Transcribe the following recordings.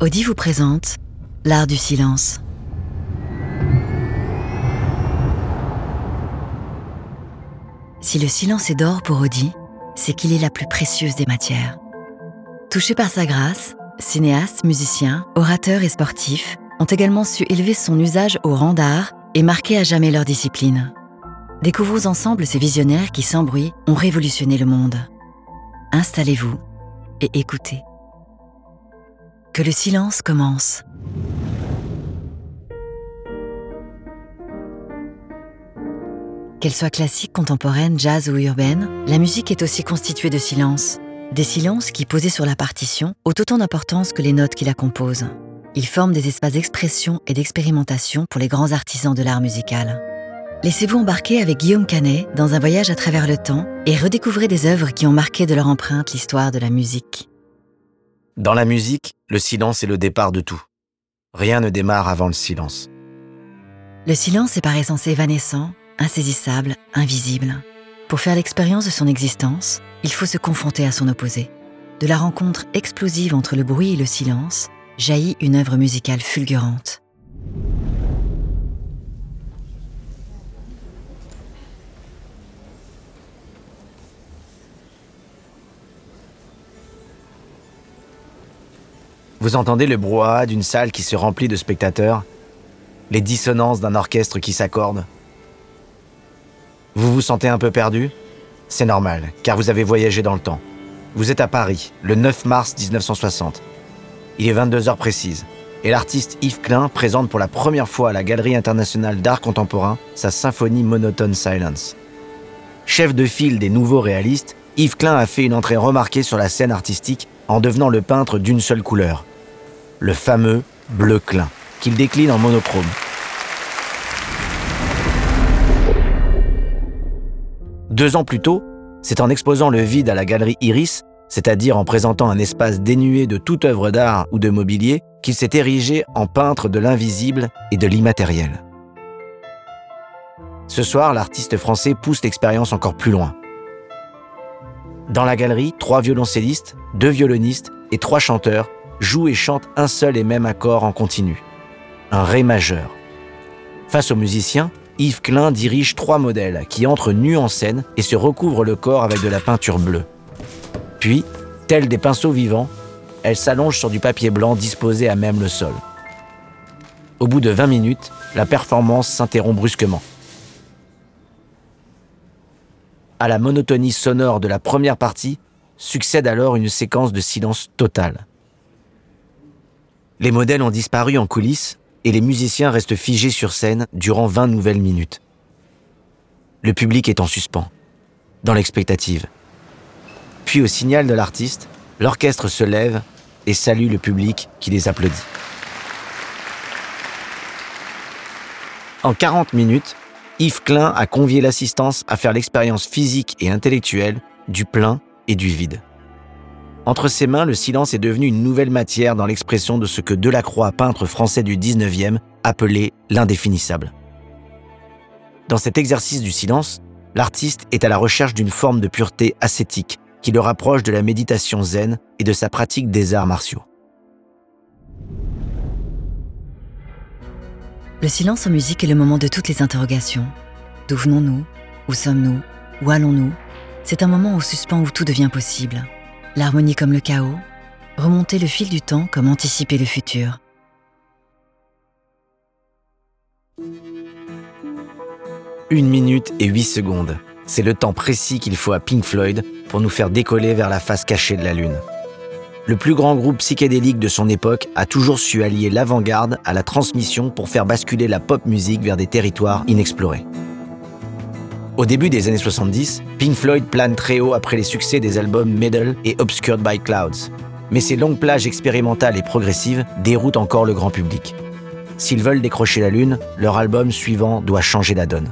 Audi vous présente L'art du silence. Si le silence est d'or pour Audi, c'est qu'il est la plus précieuse des matières. Touché par sa grâce, cinéastes, musiciens, orateurs et sportifs ont également su élever son usage au rang d'art et marquer à jamais leur discipline. Découvrons ensemble ces visionnaires qui, sans bruit, ont révolutionné le monde. Installez-vous et écoutez. Que le silence commence. Qu'elle soit classique, contemporaine, jazz ou urbaine, la musique est aussi constituée de silences. Des silences qui, posés sur la partition, ont autant d'importance que les notes qui la composent. Ils forment des espaces d'expression et d'expérimentation pour les grands artisans de l'art musical. Laissez-vous embarquer avec Guillaume Canet dans un voyage à travers le temps et redécouvrez des œuvres qui ont marqué de leur empreinte l'histoire de la musique. Dans la musique, le silence est le départ de tout. Rien ne démarre avant le silence. Le silence est par essence évanescent, insaisissable, invisible. Pour faire l'expérience de son existence, il faut se confronter à son opposé. De la rencontre explosive entre le bruit et le silence jaillit une œuvre musicale fulgurante. Vous entendez le brouhaha d'une salle qui se remplit de spectateurs, les dissonances d'un orchestre qui s'accorde? Vous vous sentez un peu perdu? C'est normal, car vous avez voyagé dans le temps. Vous êtes à Paris, le 9 mars 1960. Il est 22 heures précises, et l'artiste Yves Klein présente pour la première fois à la Galerie internationale d'art contemporain sa symphonie monotone Silence. Chef de file des nouveaux réalistes, Yves Klein a fait une entrée remarquée sur la scène artistique en devenant le peintre d'une seule couleur, le fameux bleu Klein, qu'il décline en monochrome. Deux ans plus tôt, c'est en exposant le vide à la galerie Iris, c'est-à-dire en présentant un espace dénué de toute œuvre d'art ou de mobilier, qu'il s'est érigé en peintre de l'invisible et de l'immatériel. Ce soir, l'artiste français pousse l'expérience encore plus loin. Dans la galerie, trois violoncellistes, deux violonistes et trois chanteurs jouent et chantent un seul et même accord en continu, un Ré majeur. Face aux musiciens, Yves Klein dirige trois modèles qui entrent nus en scène et se recouvrent le corps avec de la peinture bleue. Puis, tels des pinceaux vivants, elles s'allongent sur du papier blanc disposé à même le sol. Au bout de 20 minutes, la performance s'interrompt brusquement. À la monotonie sonore de la première partie succède alors une séquence de silence total. Les modèles ont disparu en coulisses et les musiciens restent figés sur scène durant 20 nouvelles minutes. Le public est en suspens, dans l'expectative. Puis au signal de l'artiste, l'orchestre se lève et salue le public qui les applaudit. En 40 minutes, Yves Klein a convié l'assistance à faire l'expérience physique et intellectuelle du plein et du vide. Entre ses mains, le silence est devenu une nouvelle matière dans l'expression de ce que Delacroix, peintre français du 19e, appelait l'indéfinissable. Dans cet exercice du silence, l'artiste est à la recherche d'une forme de pureté ascétique qui le rapproche de la méditation zen et de sa pratique des arts martiaux. Le silence en musique est le moment de toutes les interrogations. D'où venons-nous? Où sommes-nous? Où allons-nous? C'est un moment au suspens où tout devient possible. L'harmonie comme le chaos, remonter le fil du temps comme anticiper le futur. Une minute et huit secondes. C'est le temps précis qu'il faut à Pink Floyd pour nous faire décoller vers la face cachée de la Lune le plus grand groupe psychédélique de son époque a toujours su allier l'avant-garde à la transmission pour faire basculer la pop musique vers des territoires inexplorés. Au début des années 70, Pink Floyd plane très haut après les succès des albums Middle et Obscured by Clouds. Mais ces longues plages expérimentales et progressives déroutent encore le grand public. S'ils veulent décrocher la Lune, leur album suivant doit changer la donne.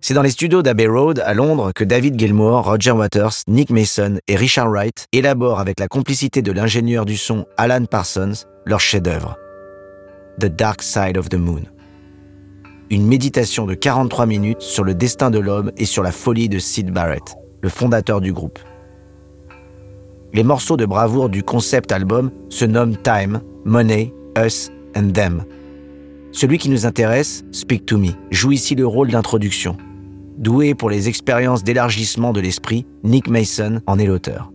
C'est dans les studios d'Abbey Road à Londres que David Gilmour, Roger Waters, Nick Mason et Richard Wright élaborent avec la complicité de l'ingénieur du son Alan Parsons leur chef-d'œuvre, The Dark Side of the Moon. Une méditation de 43 minutes sur le destin de l'homme et sur la folie de Sid Barrett, le fondateur du groupe. Les morceaux de bravoure du concept album se nomment Time, Money, Us and Them. Celui qui nous intéresse, Speak to Me, joue ici le rôle d'introduction. Doué pour les expériences d'élargissement de l'esprit, Nick Mason en est l'auteur.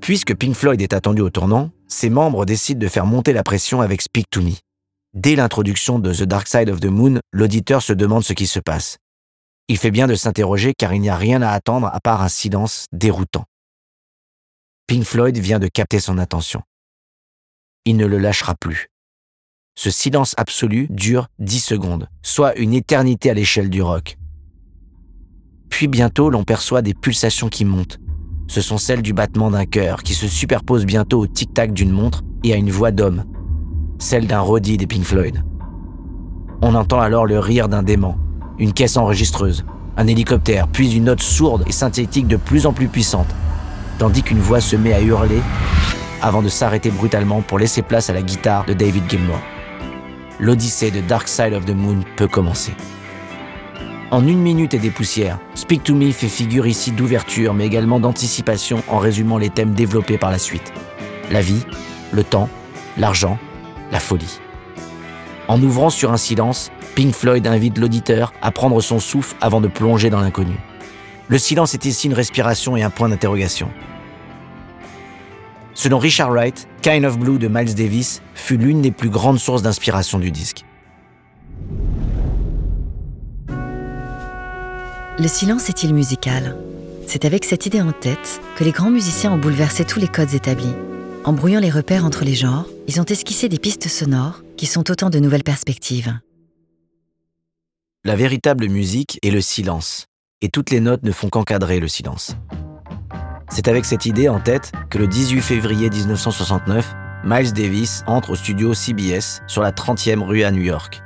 Puisque Pink Floyd est attendu au tournant, ses membres décident de faire monter la pression avec Speak to Me. Dès l'introduction de The Dark Side of the Moon, l'auditeur se demande ce qui se passe. Il fait bien de s'interroger car il n'y a rien à attendre à part un silence déroutant. Pink Floyd vient de capter son attention. Il ne le lâchera plus. Ce silence absolu dure 10 secondes, soit une éternité à l'échelle du rock. Puis bientôt, l'on perçoit des pulsations qui montent. Ce sont celles du battement d'un cœur qui se superposent bientôt au tic-tac d'une montre et à une voix d'homme, celle d'un Roddy des Pink Floyd. On entend alors le rire d'un dément, une caisse enregistreuse, un hélicoptère, puis une note sourde et synthétique de plus en plus puissante, tandis qu'une voix se met à hurler avant de s'arrêter brutalement pour laisser place à la guitare de David Gilmour l'odyssée de Dark Side of the Moon peut commencer. En une minute et des poussières, Speak to Me fait figure ici d'ouverture mais également d'anticipation en résumant les thèmes développés par la suite. La vie, le temps, l'argent, la folie. En ouvrant sur un silence, Pink Floyd invite l'auditeur à prendre son souffle avant de plonger dans l'inconnu. Le silence est ici une respiration et un point d'interrogation. Selon Richard Wright, Kind of Blue de Miles Davis fut l'une des plus grandes sources d'inspiration du disque. Le silence est-il musical? C'est avec cette idée en tête que les grands musiciens ont bouleversé tous les codes établis. En brouillant les repères entre les genres, ils ont esquissé des pistes sonores qui sont autant de nouvelles perspectives. La véritable musique est le silence, et toutes les notes ne font qu'encadrer le silence. C'est avec cette idée en tête que le 18 février 1969, Miles Davis entre au studio CBS sur la 30e rue à New York.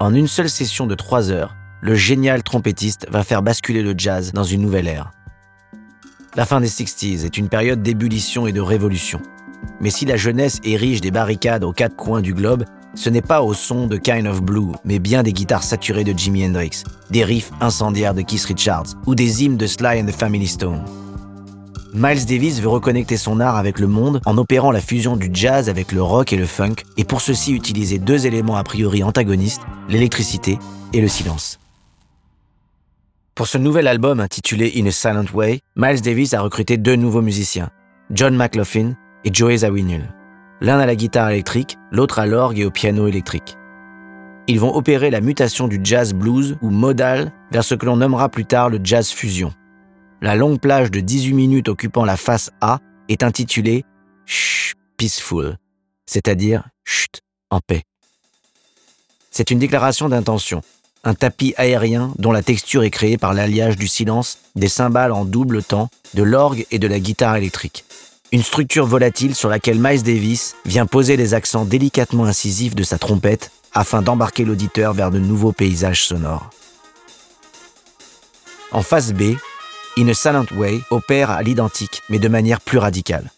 En une seule session de 3 heures, le génial trompettiste va faire basculer le jazz dans une nouvelle ère. La fin des 60s est une période d'ébullition et de révolution. Mais si la jeunesse érige des barricades aux quatre coins du globe, ce n'est pas au son de Kind of Blue, mais bien des guitares saturées de Jimi Hendrix, des riffs incendiaires de Keith Richards ou des hymnes de Sly and the Family Stone. Miles Davis veut reconnecter son art avec le monde en opérant la fusion du jazz avec le rock et le funk, et pour ceci utiliser deux éléments a priori antagonistes, l'électricité et le silence. Pour ce nouvel album intitulé In a Silent Way, Miles Davis a recruté deux nouveaux musiciens, John McLaughlin et Joey Zawinul. L'un à la guitare électrique, l'autre à l'orgue et au piano électrique. Ils vont opérer la mutation du jazz blues ou modal vers ce que l'on nommera plus tard le jazz fusion. La longue plage de 18 minutes occupant la face A est intitulée Shh Peaceful, c'est-à-dire Chut en paix. C'est une déclaration d'intention, un tapis aérien dont la texture est créée par l'alliage du silence, des cymbales en double temps, de l'orgue et de la guitare électrique. Une structure volatile sur laquelle Miles Davis vient poser les accents délicatement incisifs de sa trompette afin d'embarquer l'auditeur vers de nouveaux paysages sonores. En face B, In a Silent Way opère à l'identique, mais de manière plus radicale.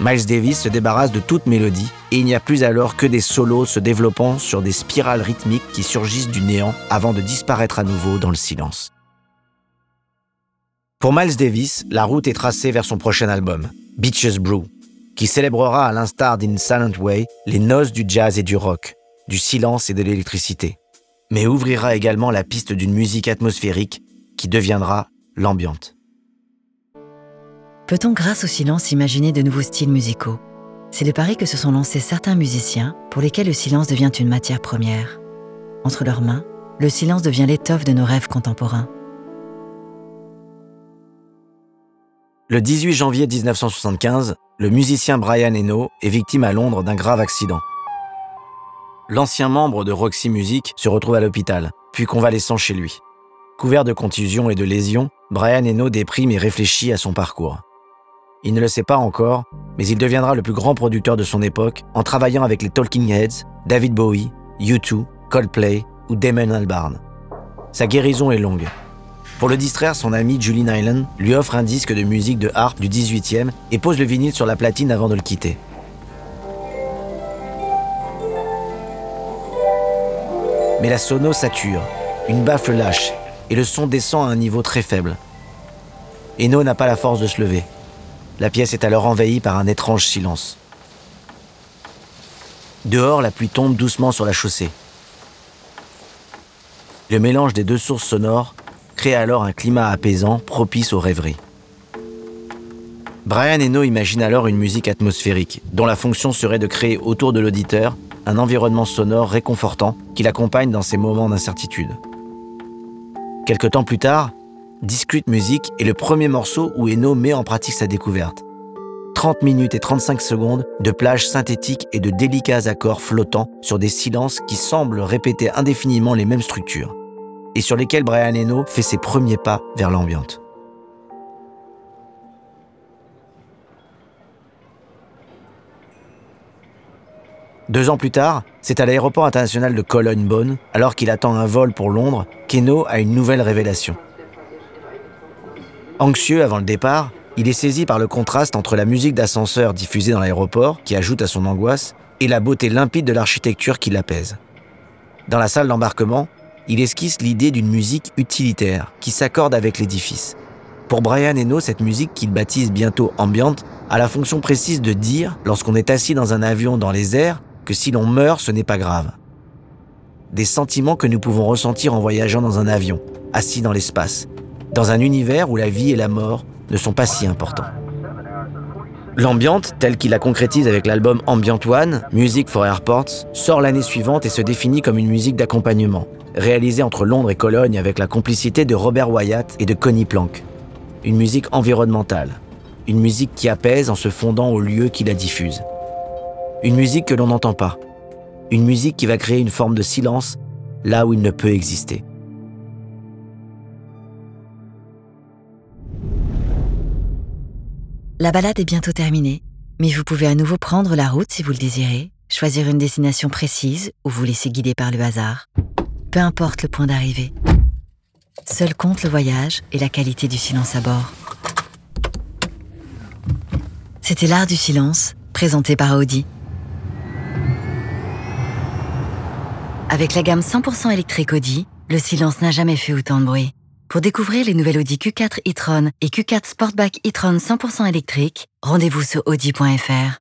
Miles Davis se débarrasse de toute mélodie et il n'y a plus alors que des solos se développant sur des spirales rythmiques qui surgissent du néant avant de disparaître à nouveau dans le silence. Pour Miles Davis, la route est tracée vers son prochain album, Beaches Brew, qui célébrera à l'instar d'In Silent Way les noces du jazz et du rock, du silence et de l'électricité, mais ouvrira également la piste d'une musique atmosphérique qui deviendra l'ambiante. Peut-on grâce au silence imaginer de nouveaux styles musicaux? C'est le pari que se sont lancés certains musiciens pour lesquels le silence devient une matière première. Entre leurs mains, le silence devient l'étoffe de nos rêves contemporains. Le 18 janvier 1975, le musicien Brian Eno est victime à Londres d'un grave accident. L'ancien membre de Roxy Music se retrouve à l'hôpital, puis convalescent chez lui. Couvert de contusions et de lésions, Brian Eno déprime et réfléchit à son parcours. Il ne le sait pas encore, mais il deviendra le plus grand producteur de son époque en travaillant avec les Talking Heads, David Bowie, U2, Coldplay ou Damon Albarn. Sa guérison est longue. Pour le distraire, son ami Julie Nyland lui offre un disque de musique de harpe du 18e et pose le vinyle sur la platine avant de le quitter. Mais la sono sature, une baffle lâche et le son descend à un niveau très faible. Eno n'a pas la force de se lever. La pièce est alors envahie par un étrange silence. Dehors, la pluie tombe doucement sur la chaussée. Le mélange des deux sources sonores crée alors un climat apaisant propice aux rêveries. Brian Eno imagine alors une musique atmosphérique, dont la fonction serait de créer autour de l'auditeur un environnement sonore réconfortant qui l'accompagne dans ses moments d'incertitude. Quelque temps plus tard, Discrete Music est le premier morceau où Eno met en pratique sa découverte. 30 minutes et 35 secondes de plages synthétiques et de délicats accords flottants sur des silences qui semblent répéter indéfiniment les mêmes structures, et sur lesquels Brian Eno fait ses premiers pas vers l'ambiante. Deux ans plus tard, c'est à l'aéroport international de Cologne-Bonn, alors qu'il attend un vol pour Londres, qu'Eno a une nouvelle révélation. Anxieux avant le départ, il est saisi par le contraste entre la musique d'ascenseur diffusée dans l'aéroport, qui ajoute à son angoisse, et la beauté limpide de l'architecture qui l'apaise. Dans la salle d'embarquement, il esquisse l'idée d'une musique utilitaire qui s'accorde avec l'édifice. Pour Brian Eno, cette musique qu'il baptise bientôt ambiante a la fonction précise de dire, lorsqu'on est assis dans un avion dans les airs, que si l'on meurt, ce n'est pas grave. Des sentiments que nous pouvons ressentir en voyageant dans un avion, assis dans l'espace, dans un univers où la vie et la mort ne sont pas si importants. L'ambiante, telle qu'il la concrétise avec l'album Ambient One, Music for Airports, sort l'année suivante et se définit comme une musique d'accompagnement, réalisée entre Londres et Cologne avec la complicité de Robert Wyatt et de Connie Plank. Une musique environnementale, une musique qui apaise en se fondant au lieu qui la diffuse. Une musique que l'on n'entend pas. Une musique qui va créer une forme de silence là où il ne peut exister. La balade est bientôt terminée, mais vous pouvez à nouveau prendre la route si vous le désirez, choisir une destination précise ou vous laisser guider par le hasard. Peu importe le point d'arrivée. Seul compte le voyage et la qualité du silence à bord. C'était l'art du silence, présenté par Audi. Avec la gamme 100% électrique Audi, le silence n'a jamais fait autant de bruit. Pour découvrir les nouvelles Audi Q4 e-tron et Q4 Sportback e-tron 100% électrique, rendez-vous sur audi.fr.